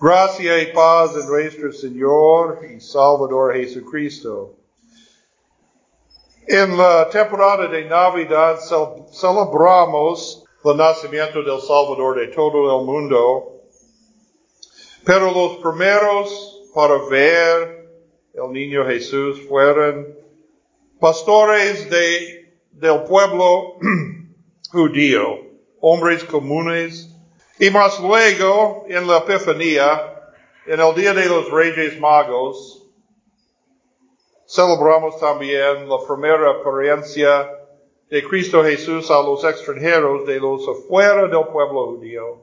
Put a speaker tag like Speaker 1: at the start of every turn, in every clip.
Speaker 1: Gracia y paz en nuestro Señor y Salvador Jesucristo. En la temporada de Navidad celebramos el nacimiento del Salvador de todo el mundo, pero los primeros para ver el niño Jesús fueron pastores de, del pueblo judío, hombres comunes, y más luego, en la Epifanía, en el Día de los Reyes Magos, celebramos también la primera apariencia de Cristo Jesús a los extranjeros de los afuera del pueblo judío.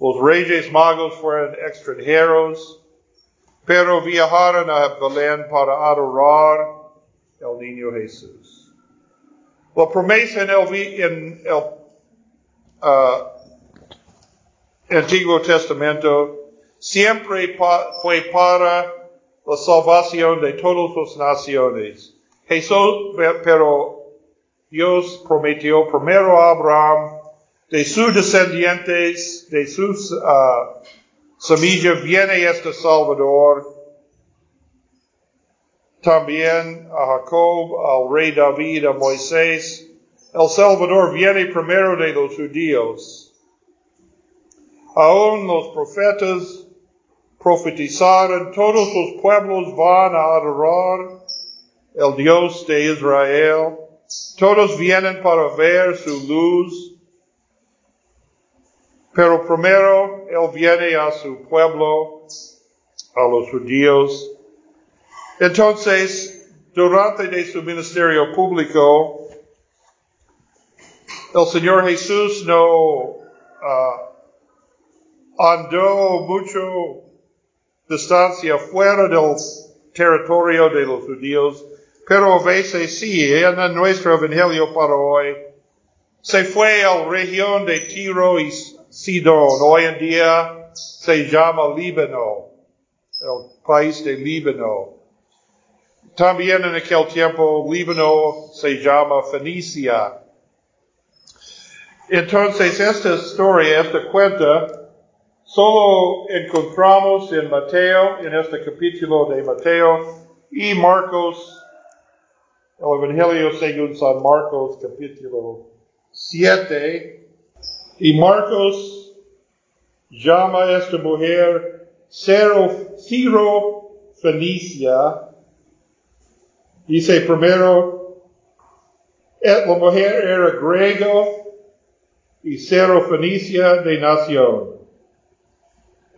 Speaker 1: Los Reyes Magos fueron extranjeros, pero viajaron a Belén para adorar al niño Jesús. La promesa en el, en el uh, Antiguo Testamento siempre fue para la salvación de todas las naciones. Jesús, pero Dios prometió primero a Abraham, de sus descendientes, de sus uh, semillas viene este Salvador. También a Jacob, al rey David, a Moisés. El Salvador viene primero de los judíos. Aún los profetas profetizaron, todos los pueblos van a adorar el Dios de Israel. Todos vienen para ver su luz. Pero primero Él viene a su pueblo, a los judíos. Entonces, durante de su ministerio público, el Señor Jesús no uh, andó mucho distancia fuera del territorio de los judíos, pero a veces sí, en nuestro evangelio para hoy, se fue a la región de Tiro y Sidón. Hoy en día se llama Líbano, el país de Líbano. También en aquel tiempo Líbano se llama Fenicia. Entonces esta historia, esta cuenta, Solo encontramos en Mateo, en este capítulo de Mateo y Marcos, el Evangelio según San Marcos capítulo 7. Y Marcos llama a esta mujer Ciro Fenicia. Dice primero, la mujer era griego y Cero Fenicia de nación.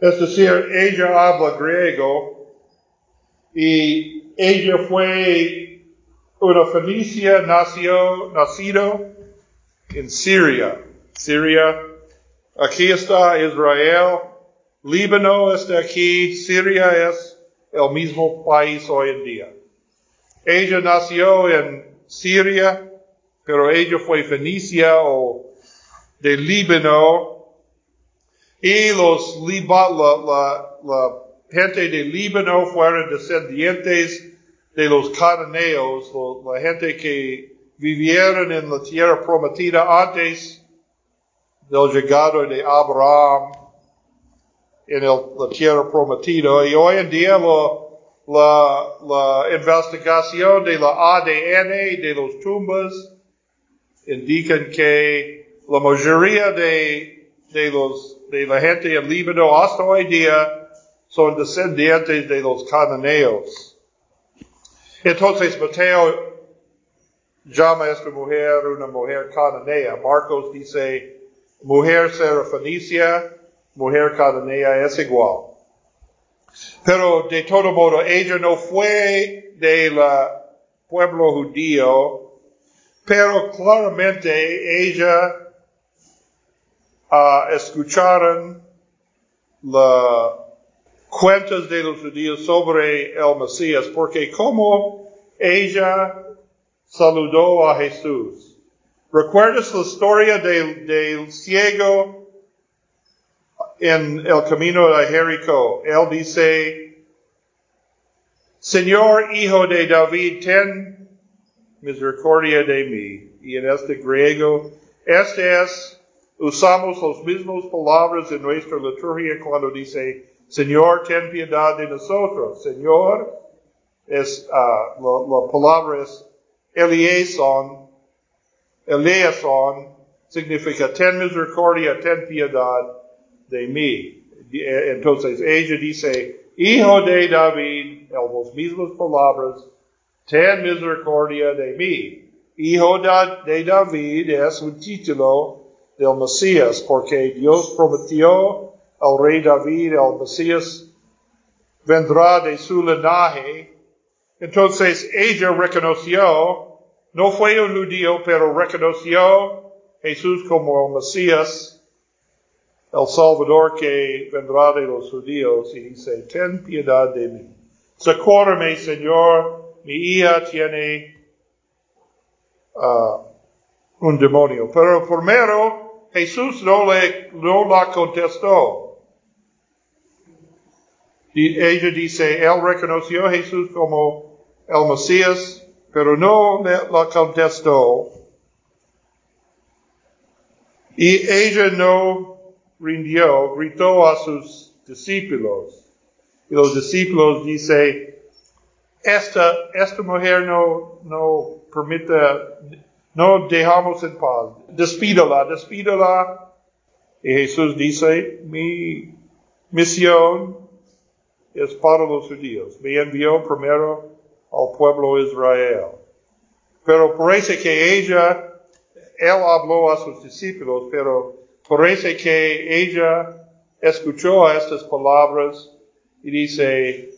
Speaker 1: Es decir, ella habla griego y ella fue una fenicia, nació, nacido en Siria. Siria, aquí está Israel, Líbano está aquí, Siria es el mismo país hoy en día. Ella nació en Siria, pero ella fue fenicia o de Líbano y los la, la, gente de Líbano fueron descendientes de los cananeos, la gente que vivieron en la tierra prometida antes del llegado de Abraham en la tierra prometida. Y hoy en día la, la investigación de la ADN de los tumbas indican que la mayoría de, de los de la gente en Líbano hasta hoy día son descendientes de los cananeos. Entonces Mateo llama a esta mujer una mujer cananea. Marcos dice mujer serafenicia, mujer cananea es igual. Pero de todo modo, ella no fue del pueblo judío, pero claramente ella escucharon las cuentas de los judíos sobre el Mesías, porque como ella saludó a Jesús. ¿Recuerdas la historia del, del ciego en el camino de Jericó? Él dice, Señor Hijo de David, ten misericordia de mí. Y en este griego, este es usamos los mismos palabras en nuestra liturgia cuando dice, Señor, ten piedad de nosotros. Señor es, uh, la, la, palabra es Elieson, Elieson, significa ten misericordia, ten piedad de mí. Entonces ella dice, Hijo de David, en las mismas palabras, ten misericordia de mí. Hijo de David es un título del Mesías, porque Dios prometió al rey David, el Mesías vendrá de su linaje. Entonces ella reconoció, no fue un judío, pero reconoció Jesús como el Mesías, el Salvador que vendrá de los judíos, y dice, ten piedad de mí. Socórreme, Señor, mi hija tiene uh, un demonio. Pero primero, Jesús no, le, la contestó. Y ella dice, él reconoció a Jesús como el Mesías, pero no la contestó. Y ella no rindió, gritó a sus discípulos. Y los discípulos dice, esta, esta mujer no, no permite, no dejamos en paz. Despídala, despídala. Y Jesús dice, mi misión es para los judíos. Me envió primero al pueblo Israel. Pero parece que ella, él habló a sus discípulos, pero parece que ella escuchó estas palabras y dice,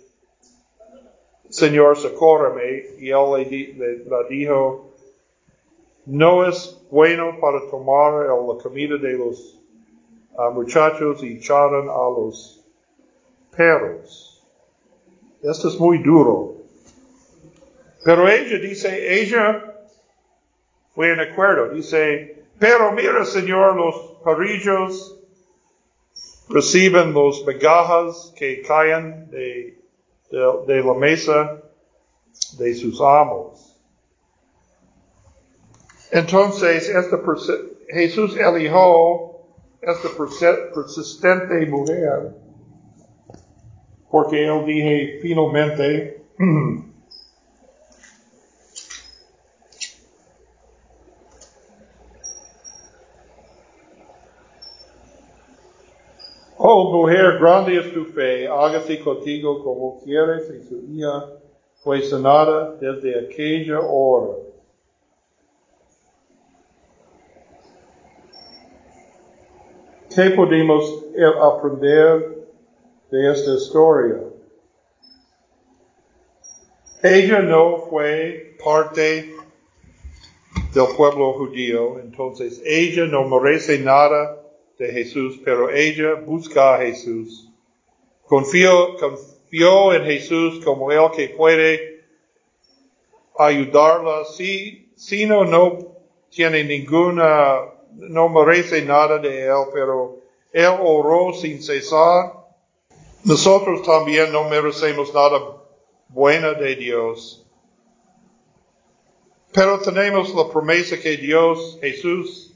Speaker 1: Señor, socórreme. Y él le, le, dijo, no es bueno para tomar la comida de los uh, muchachos y echaron a los perros. Esto es muy duro. Pero ella dice, ella fue en acuerdo. Dice, pero mira, Señor, los parillos reciben los migajas que caen de, de la mesa de sus amos. Entonces, esta Jesús eligió esta persistente mujer, porque él dije finalmente, Oh mujer, grande es tu fe, hágase contigo como quieres, y su hija fue sanada desde aquella hora. ¿Qué podemos aprender de esta historia? Ella no fue parte del pueblo judío, entonces ella no merece nada de Jesús, pero ella busca a Jesús. Confió, confió en Jesús como el que puede ayudarla. Si, si no, no tiene ninguna, no merece nada de él, pero él oró sin cesar. Nosotros también no merecemos nada bueno de Dios. Pero tenemos la promesa que Dios, Jesús,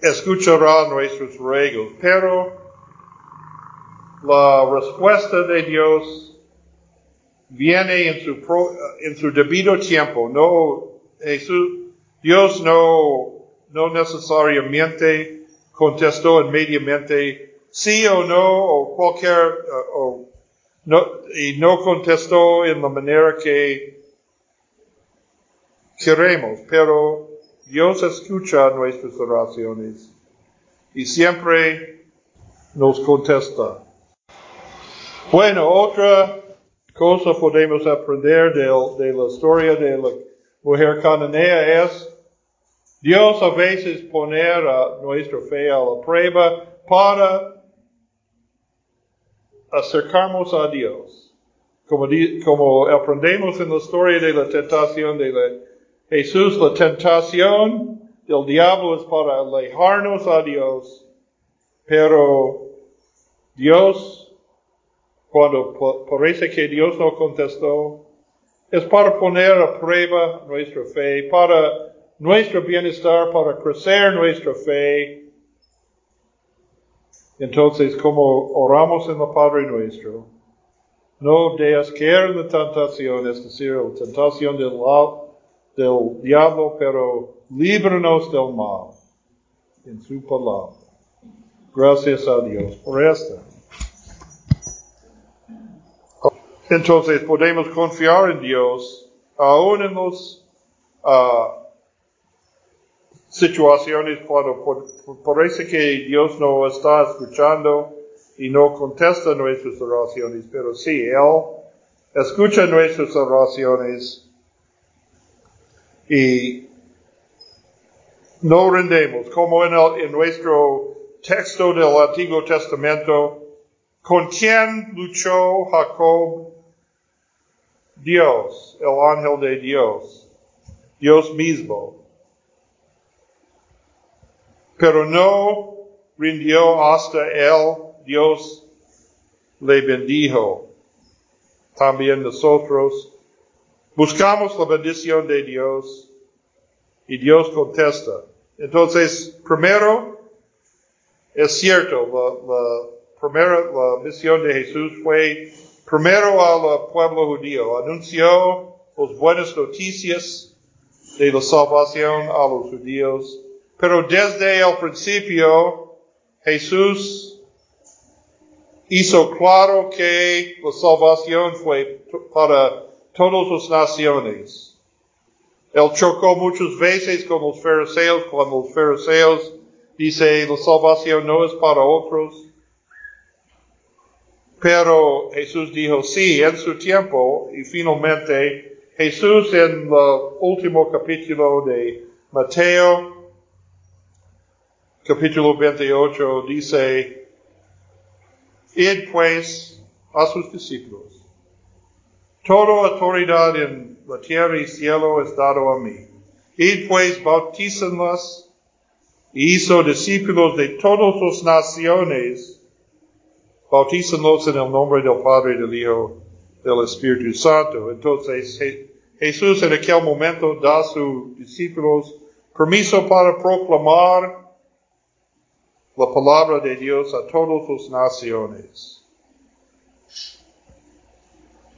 Speaker 1: escuchará nuestros ruegos, pero la respuesta de Dios viene en su, en su debido tiempo. No, Jesús, Dios no, no necesariamente contestó inmediatamente sí o no, o cualquier, o, no, y no contestó en la manera que queremos, pero Dios escucha nuestras oraciones y siempre nos contesta. Bueno, otra cosa podemos aprender de, de la historia de la mujer cananea es Dios a veces poner a nuestra fe a la prueba para acercarnos a Dios. Como, como aprendemos en la historia de la tentación de Jesús, la tentación del diablo es para alejarnos a Dios, pero Dios, cuando parece que Dios no contestó, es para poner a prueba nuestra fe, para nuestro bienestar, para crecer nuestra fe. Entonces, como oramos en la Padre nuestro, no dejas caer en la tentación, es decir, la tentación del, diablo, pero líbranos del mal en su palabra. Gracias a Dios por esto. Entonces podemos confiar en Dios aún en las uh, situaciones cuando parece que Dios no está escuchando y no contesta nuestras oraciones, pero sí, Él escucha nuestras oraciones y no rendemos, como en, el, en nuestro texto del Antiguo Testamento, ¿con quién luchó Jacob? Dios, el ángel de Dios, Dios mismo. Pero no rindió hasta él, Dios le bendijo. También nosotros buscamos la bendición de Dios y Dios contesta. Entonces, primero, es cierto, la, la primera, la misión de Jesús fue primero al pueblo judío, anunció las buenas noticias de la salvación a los judíos, pero desde el principio Jesús hizo claro que la salvación fue para todas las naciones. Él chocó muchas veces con los fariseos cuando los fariseos dice la salvación no es para otros, pero Jesús dijo sí en su tiempo y finalmente Jesús en el último capítulo de Mateo, capítulo 28, dice, id pues a sus discípulos. Toda autoridad en la tierra y cielo es dado a mí. Id pues bautícenlas y hizo discípulos de todas las naciones bautícenlos en el nombre del Padre, del Hijo, del Espíritu Santo. Entonces Jesús en aquel momento da a sus discípulos permiso para proclamar la palabra de Dios a todas las naciones.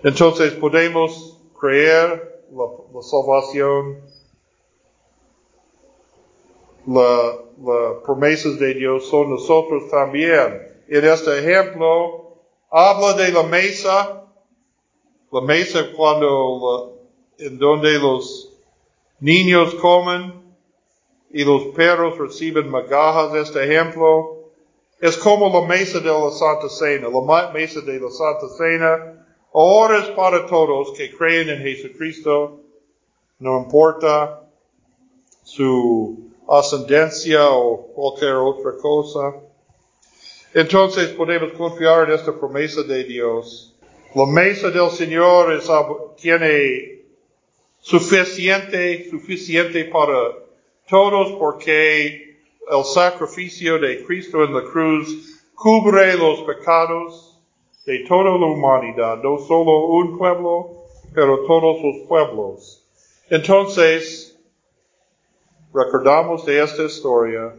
Speaker 1: Entonces podemos creer la, salvación, las la promesas de Dios son nosotros también en este ejemplo, habla de la mesa, la mesa cuando, en donde los niños comen y los perros reciben magajas. Este ejemplo es como la mesa de la Santa Cena. La mesa de la Santa Cena ahora es para todos que creen en Jesucristo, no importa su ascendencia o cualquier otra cosa. Entonces podemos confiar en esta promesa de Dios. La mesa del Señor tiene suficiente, suficiente para todos porque el sacrificio de Cristo en la cruz cubre los pecados de toda la humanidad, no solo un pueblo, pero todos los pueblos. Entonces, recordamos de esta historia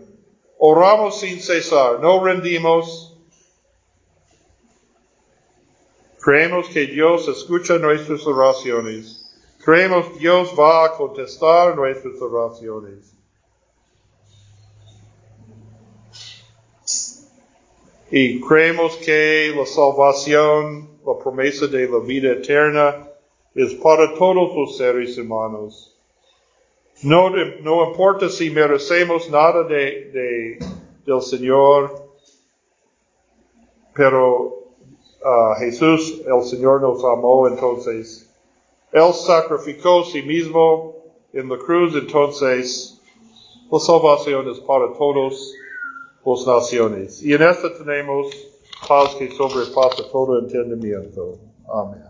Speaker 1: Oramos sin cesar, no rendimos. Creemos que Dios escucha nuestras oraciones. Creemos que Dios va a contestar nuestras oraciones. Y creemos que la salvación, la promesa de la vida eterna, es para todos los seres humanos. No, no importa si merecemos nada de, de del Señor, pero uh, Jesús, el Señor nos amó, entonces Él sacrificó sí mismo en la cruz, entonces la salvación es para todos naciones. Y en esta tenemos paz que sobrepasa todo entendimiento. Amén.